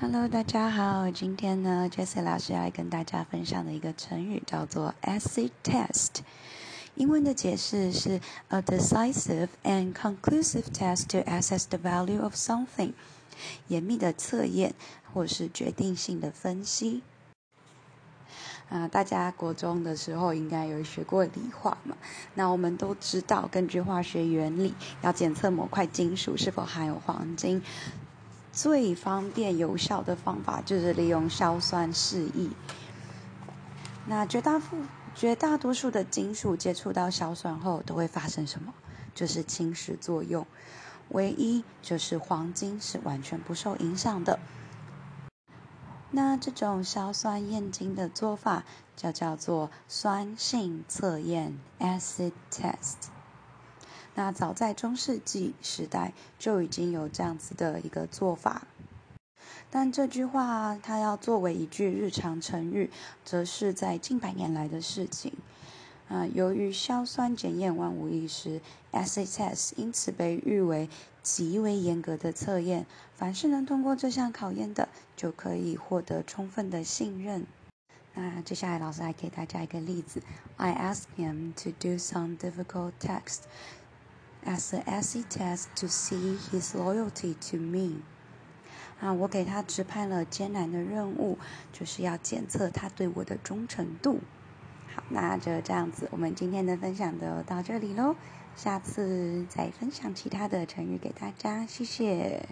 Hello，大家好。今天呢，Jessie 老师要跟大家分享的一个成语叫做 acid test。英文的解释是 a decisive and conclusive test to assess the value of something。严密的测验或是决定性的分析。啊，大家国中的时候应该有学过理化嘛？那我们都知道，根据化学原理，要检测某块金属是否含有黄金。最方便有效的方法就是利用硝酸试液。那绝大部绝大多数的金属接触到硝酸后都会发生什么？就是侵蚀作用。唯一就是黄金是完全不受影响的。那这种硝酸验金的做法就叫做酸性测验 （acid test）。那早在中世纪时代就已经有这样子的一个做法，但这句话它要作为一句日常成语，则是在近百年来的事情。啊，由于硝酸检验万无一失，acid test 因此被誉为极为严格的测验。凡是能通过这项考验的，就可以获得充分的信任。那接下来老师来给大家一个例子：I ask him to do some difficult text。As a essay test to see his loyalty to me。啊，我给他指派了艰难的任务，就是要检测他对我的忠诚度。好，那就这样子，我们今天的分享就到这里喽。下次再分享其他的成语给大家，谢谢。